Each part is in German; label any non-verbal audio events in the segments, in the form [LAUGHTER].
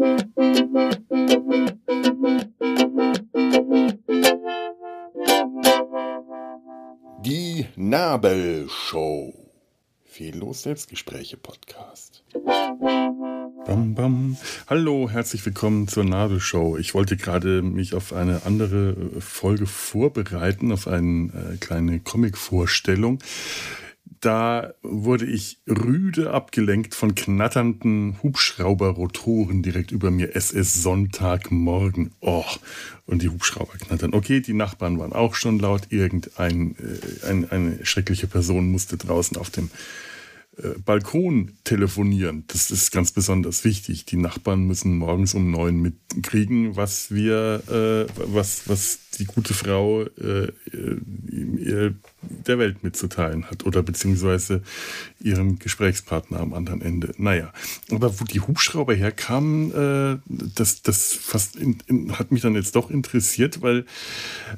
Die Nabelshow. Fehllos Selbstgespräche Podcast. Bam, bam. Hallo, herzlich willkommen zur Nabelshow. Ich wollte gerade mich auf eine andere Folge vorbereiten, auf eine äh, kleine Comic-Vorstellung da wurde ich rüde abgelenkt von knatternden Hubschrauberrotoren direkt über mir. Es ist Sonntagmorgen. Oh, und die Hubschrauber knattern. Okay, die Nachbarn waren auch schon laut. Irgendein, äh, ein, eine schreckliche Person musste draußen auf dem Balkon telefonieren. Das ist ganz besonders wichtig. Die Nachbarn müssen morgens um neun mitkriegen, was wir, äh, was, was die gute Frau äh, äh, der Welt mitzuteilen hat oder beziehungsweise ihrem Gesprächspartner am anderen Ende. Naja, aber wo die Hubschrauber herkamen, äh, das, das fast in, in, hat mich dann jetzt doch interessiert, weil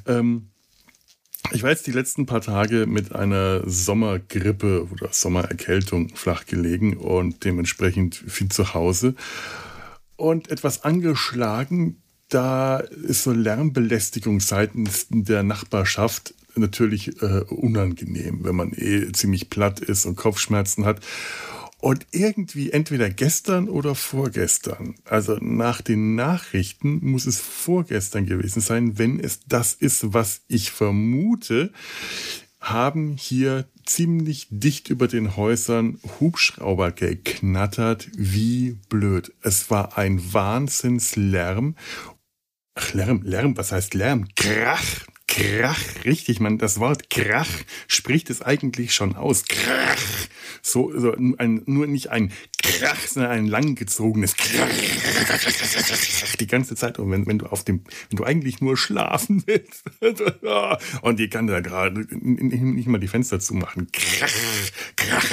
ähm, ich war jetzt die letzten paar Tage mit einer Sommergrippe oder Sommererkältung flach gelegen und dementsprechend viel zu Hause und etwas angeschlagen. Da ist so Lärmbelästigung seitens der Nachbarschaft natürlich äh, unangenehm, wenn man eh ziemlich platt ist und Kopfschmerzen hat. Und irgendwie entweder gestern oder vorgestern, also nach den Nachrichten muss es vorgestern gewesen sein, wenn es das ist, was ich vermute, haben hier ziemlich dicht über den Häusern Hubschrauber geknattert, wie blöd. Es war ein Wahnsinnslärm. Ach, Lärm, Lärm, was heißt Lärm? Krach, Krach, richtig, man, das Wort Krach spricht es eigentlich schon aus. Krach. So, so ein, nur nicht ein Krach, sondern ein langgezogenes Krach. Die ganze Zeit. Und wenn, wenn du auf dem, wenn du eigentlich nur schlafen willst. Und die kann da gerade nicht mal die Fenster zumachen. Krach, krach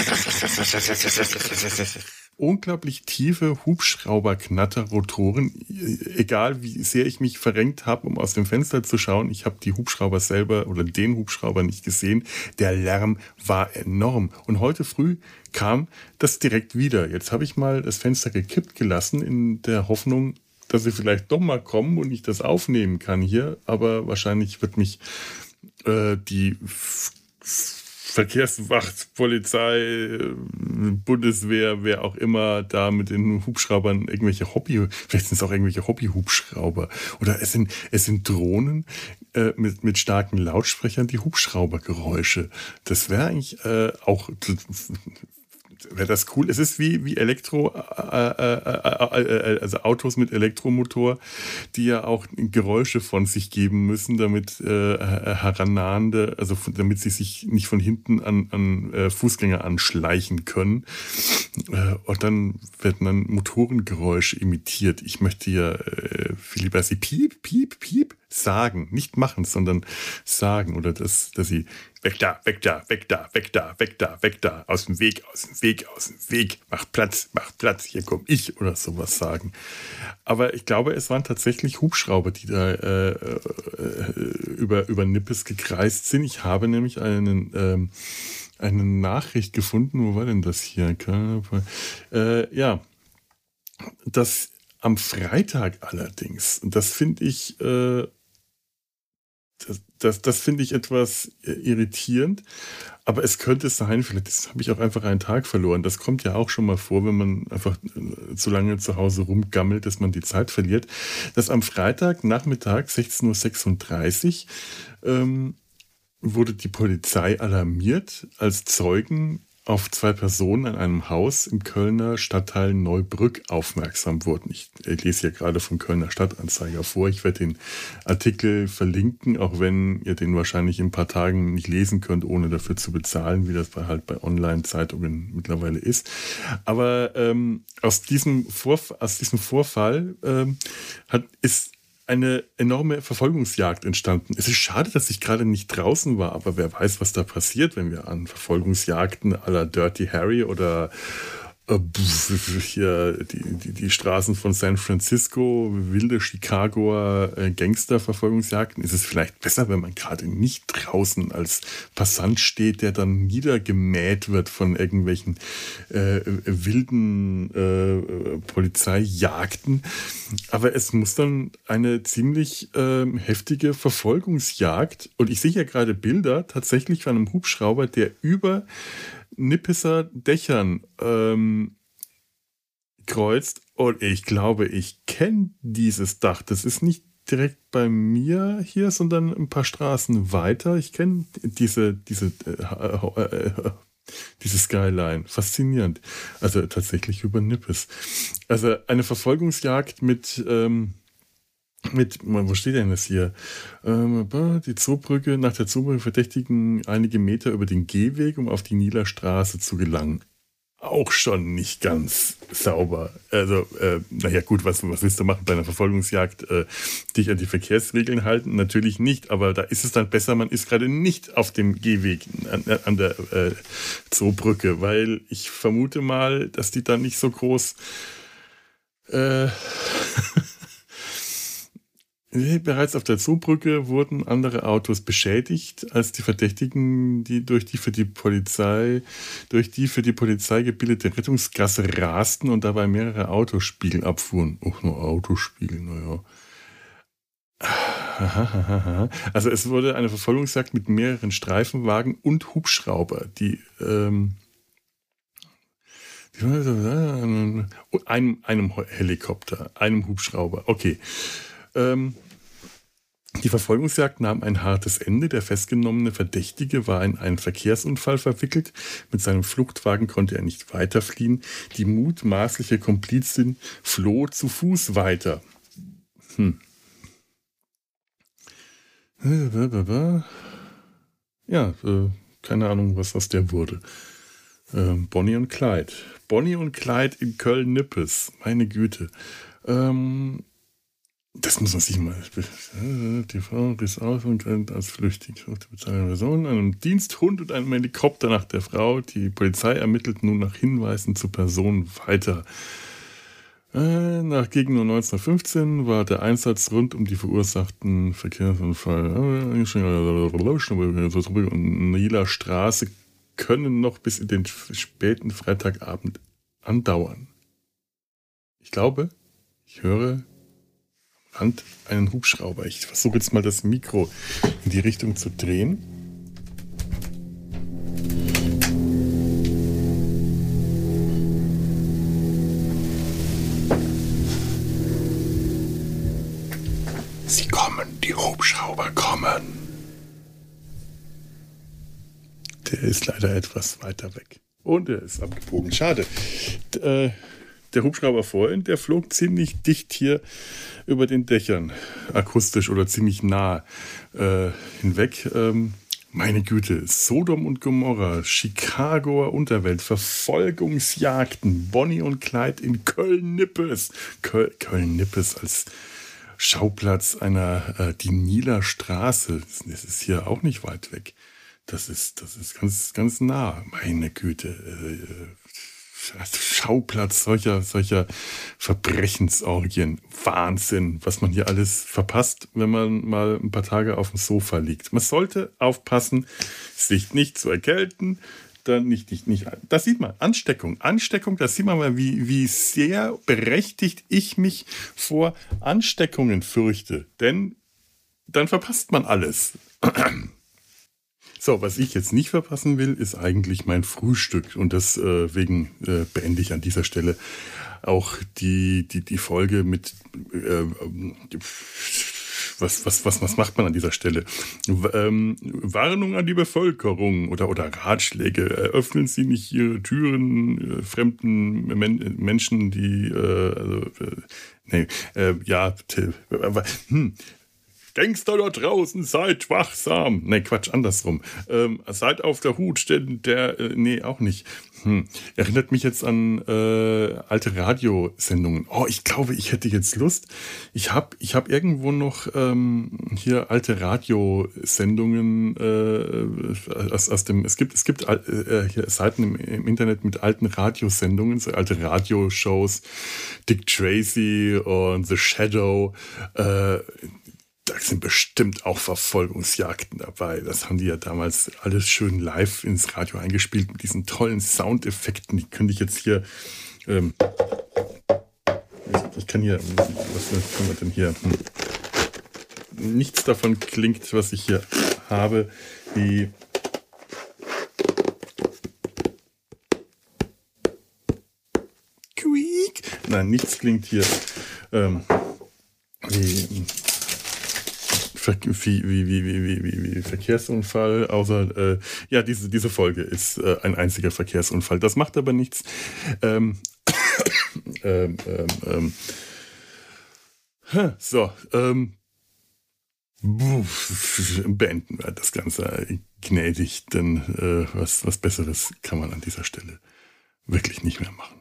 unglaublich tiefe Hubschrauberknatterrotoren. Egal wie sehr ich mich verrenkt habe, um aus dem Fenster zu schauen, ich habe die Hubschrauber selber oder den Hubschrauber nicht gesehen. Der Lärm war enorm. Und heute früh kam das direkt wieder. Jetzt habe ich mal das Fenster gekippt gelassen in der Hoffnung, dass sie vielleicht doch mal kommen und ich das aufnehmen kann hier. Aber wahrscheinlich wird mich äh, die Verkehrswacht, Polizei, Bundeswehr, wer auch immer da mit den Hubschraubern irgendwelche Hobby, vielleicht sind es auch irgendwelche Hobby-Hubschrauber oder es sind, es sind Drohnen äh, mit, mit starken Lautsprechern, die Hubschraubergeräusche. Das wäre eigentlich äh, auch wäre das cool. Es ist wie, wie Elektro, äh, äh, äh, also Autos mit Elektromotor, die ja auch Geräusche von sich geben müssen, damit herannahende, also damit sie sich nicht von hinten an, an Fußgänger anschleichen können. und dann werden dann Motorengeräusche imitiert. Ich möchte ja viel lieber sie piep, piep, piep sagen, nicht machen, sondern sagen oder dass, dass sie weg da, weg da, weg da, weg da, weg da, weg da, aus dem Weg, aus dem Weg, aus dem Weg, macht Platz, macht Platz, hier komme ich oder sowas sagen. Aber ich glaube, es waren tatsächlich Hubschrauber, die da äh, äh, über, über Nippes gekreist sind. Ich habe nämlich einen, ähm, eine Nachricht gefunden, wo war denn das hier? Äh, ja, das am Freitag allerdings, und das finde ich äh, das, das, das finde ich etwas äh, irritierend. Aber es könnte sein, vielleicht habe ich auch einfach einen Tag verloren. Das kommt ja auch schon mal vor, wenn man einfach äh, zu lange zu Hause rumgammelt, dass man die Zeit verliert. Dass am Freitag Nachmittag 16.36 Uhr ähm, wurde die Polizei alarmiert, als Zeugen auf zwei Personen an einem Haus im Kölner Stadtteil Neubrück aufmerksam wurden. Ich lese hier gerade vom Kölner Stadtanzeiger vor. Ich werde den Artikel verlinken, auch wenn ihr den wahrscheinlich in ein paar Tagen nicht lesen könnt, ohne dafür zu bezahlen, wie das bei, halt bei Online-Zeitungen mittlerweile ist. Aber ähm, aus, diesem aus diesem Vorfall ähm, hat, ist eine enorme Verfolgungsjagd entstanden. Es ist schade, dass ich gerade nicht draußen war, aber wer weiß, was da passiert, wenn wir an Verfolgungsjagden aller Dirty Harry oder [LAUGHS] hier die, die, die, Straßen von San Francisco, wilde Chicagoer äh, Gangsterverfolgungsjagden, ist es vielleicht besser, wenn man gerade nicht draußen als Passant steht, der dann niedergemäht wird von irgendwelchen äh, wilden äh, Polizeijagden. Aber es muss dann eine ziemlich äh, heftige Verfolgungsjagd, und ich sehe ja gerade Bilder tatsächlich von einem Hubschrauber, der über Nippeser Dächern ähm, kreuzt. Und ich glaube, ich kenne dieses Dach. Das ist nicht direkt bei mir hier, sondern ein paar Straßen weiter. Ich kenne diese, diese, äh, äh, [LAUGHS] äh, diese Skyline. Faszinierend. Also tatsächlich über Nippes. Also eine Verfolgungsjagd mit, ähm, mit, wo steht denn das hier? Ähm, die Zoobrücke, nach der Zoobrücke verdächtigen einige Meter über den Gehweg, um auf die Nieler Straße zu gelangen. Auch schon nicht ganz sauber. Also, äh, naja, gut, was, was willst du machen bei einer Verfolgungsjagd? Äh, dich an die Verkehrsregeln halten? Natürlich nicht, aber da ist es dann besser, man ist gerade nicht auf dem Gehweg an, an der äh, Zoobrücke, weil ich vermute mal, dass die dann nicht so groß äh, [LAUGHS] Bereits auf der Zoobrücke wurden andere Autos beschädigt, als die Verdächtigen, die durch die für die Polizei, durch die für die Polizei gebildete Rettungsgasse rasten und dabei mehrere Autospiegel abfuhren. Och, nur Autospiegel, naja. [LAUGHS] Also es wurde eine Verfolgungsjagd mit mehreren Streifenwagen und Hubschrauber, die ähm, einem, einem Helikopter, einem Hubschrauber. Okay. Ähm, die Verfolgungsjagd nahm ein hartes Ende. Der festgenommene Verdächtige war in einen Verkehrsunfall verwickelt. Mit seinem Fluchtwagen konnte er nicht weiterfliehen. Die mutmaßliche Komplizin floh zu Fuß weiter. Hm. Ja, äh, keine Ahnung, was aus der wurde. Äh, Bonnie und Clyde. Bonnie und Clyde in Köln-Nippes. Meine Güte. Ähm, das muss man sich mal. Die Frau riss aus und rennt als flüchtig bezahlten Person, einem Diensthund und einem Helikopter nach der Frau. Die Polizei ermittelt nun nach Hinweisen zur Person weiter. Äh, nach gegen 1915 war der Einsatz rund um die verursachten Verkehrsunfall und Nila Straße können noch bis in den späten Freitagabend andauern. Ich glaube, ich höre Hand einen Hubschrauber. Ich versuche jetzt mal das Mikro in die Richtung zu drehen. Sie kommen, die Hubschrauber kommen. Der ist leider etwas weiter weg. Und er ist abgebogen. Schade. D äh, der Hubschrauber vorhin, der flog ziemlich dicht hier über den Dächern, akustisch oder ziemlich nah äh, hinweg. Ähm, meine Güte, Sodom und Gomorra, Chicagoer Unterwelt, Verfolgungsjagden, Bonnie und Clyde in Köln-Nippes. Köl Köln-Nippes als Schauplatz einer, äh, die Nieler Straße. Das ist hier auch nicht weit weg. Das ist, das ist ganz, ganz nah. Meine Güte. Äh, Schauplatz solcher, solcher Verbrechensorgien. Wahnsinn, was man hier alles verpasst, wenn man mal ein paar Tage auf dem Sofa liegt. Man sollte aufpassen, sich nicht zu erkälten, dann nicht, nicht, nicht. Das sieht man. Ansteckung. Ansteckung, das sieht man mal, wie, wie sehr berechtigt ich mich vor Ansteckungen fürchte. Denn dann verpasst man alles. [CLEARS THROAT] So, was ich jetzt nicht verpassen will, ist eigentlich mein Frühstück. Und deswegen äh, äh, beende ich an dieser Stelle auch die, die, die Folge mit äh, was, was, was, was macht man an dieser Stelle? Ähm, Warnung an die Bevölkerung oder, oder Ratschläge. Eröffnen Sie nicht Ihre Türen äh, fremden Men Menschen, die, äh, also, äh, nee, ja, hm, Gangster da draußen, seid wachsam. Ne, Quatsch, andersrum. Ähm, seid auf der Hut, denn der, äh, nee, auch nicht. Hm. Erinnert mich jetzt an äh, alte Radiosendungen. Oh, ich glaube, ich hätte jetzt Lust. Ich habe ich hab irgendwo noch ähm, hier alte Radiosendungen äh, aus, aus dem. Es gibt, es gibt äh, hier Seiten im, im, Internet mit alten Radiosendungen, so alte Radioshows. Dick Tracy und The Shadow. Äh, da sind bestimmt auch Verfolgungsjagden dabei. Das haben die ja damals alles schön live ins Radio eingespielt mit diesen tollen Soundeffekten. Die könnte ich jetzt hier. Ähm, ich, kann hier. Was kann man denn hier? Hm. Nichts davon klingt, was ich hier habe, wie. Quiek. Nein, nichts klingt hier. Ähm, wie wie, wie, wie, wie, wie, Verkehrsunfall, außer äh, ja, diese, diese Folge ist äh, ein einziger Verkehrsunfall. Das macht aber nichts. Ähm, [COUGHS] ähm, ähm, ähm, so, ähm, beenden wir das Ganze gnädig, denn äh, was, was Besseres kann man an dieser Stelle wirklich nicht mehr machen.